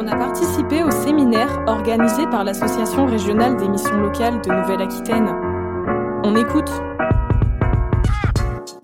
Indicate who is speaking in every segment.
Speaker 1: On a participé au séminaire organisé par l'Association régionale des missions locales de Nouvelle-Aquitaine. On écoute.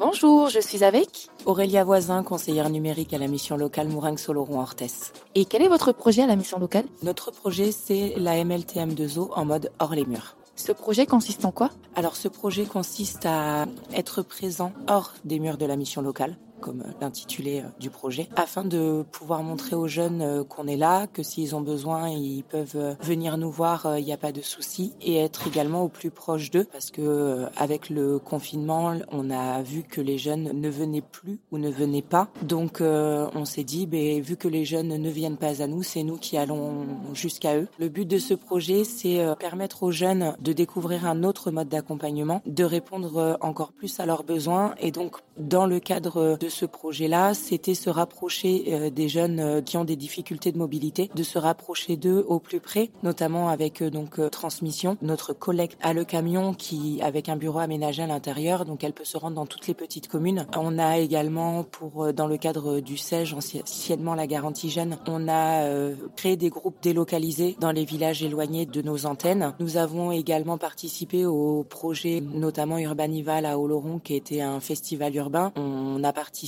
Speaker 2: Bonjour, je suis avec
Speaker 3: Aurélia Voisin, conseillère numérique à la mission locale Mouringue-Soloron-Orthez.
Speaker 2: Et quel est votre projet à la mission locale?
Speaker 3: Notre projet, c'est la MLTM2O en mode hors les murs.
Speaker 2: Ce projet consiste en quoi?
Speaker 3: Alors ce projet consiste à être présent hors des murs de la mission locale comme l'intitulé euh, du projet, afin de pouvoir montrer aux jeunes euh, qu'on est là, que s'ils ont besoin, ils peuvent euh, venir nous voir, il n'y a pas de souci, et être également au plus proche d'eux, parce que avec le confinement, on a vu que les jeunes ne venaient plus ou ne venaient pas, donc on s'est dit, ben, vu que les jeunes ne viennent pas à nous, c'est nous qui allons jusqu'à eux. Le but de ce projet, c'est permettre aux jeunes de découvrir un autre mode d'accompagnement, de répondre encore plus à leurs besoins, et donc dans le cadre de ce projet-là, c'était se rapprocher euh, des jeunes euh, qui ont des difficultés de mobilité, de se rapprocher d'eux au plus près, notamment avec euh, donc transmission. Notre collègue a le camion qui, avec un bureau aménagé à l'intérieur, donc elle peut se rendre dans toutes les petites communes. On a également, pour dans le cadre du SEJ, anciennement la garantie jeune, on a créé des groupes délocalisés dans les villages éloignés de nos antennes. Nous avons également participé au projet, notamment Urbanival à Oloron, qui était un festival urbain. On a participé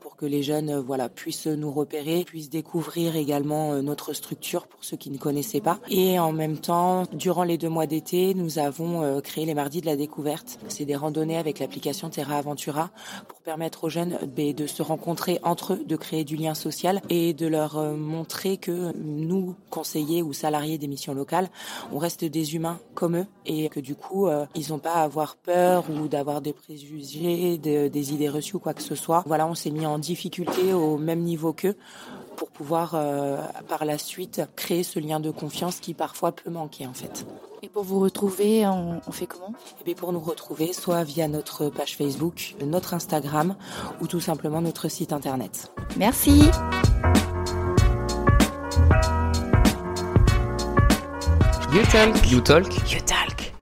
Speaker 3: pour que les jeunes euh, voilà puissent nous repérer, puissent découvrir également euh, notre structure pour ceux qui ne connaissaient pas. Et en même temps, durant les deux mois d'été, nous avons euh, créé les mardis de la découverte. C'est des randonnées avec l'application Terra Aventura pour permettre aux jeunes ben, de se rencontrer entre eux, de créer du lien social et de leur montrer que nous, conseillers ou salariés des missions locales, on reste des humains comme eux et que du coup, ils n'ont pas à avoir peur ou d'avoir des préjugés, des idées reçues ou quoi que ce soit. Voilà, on s'est mis en difficulté au même niveau qu'eux pour pouvoir euh, par la suite créer ce lien de confiance qui parfois peut manquer en fait.
Speaker 2: Et pour vous retrouver, on, fait comment?
Speaker 3: Et eh bien pour nous retrouver, soit via notre page Facebook, notre Instagram ou tout simplement notre site internet.
Speaker 2: Merci.
Speaker 4: You talk. You talk.
Speaker 2: You talk.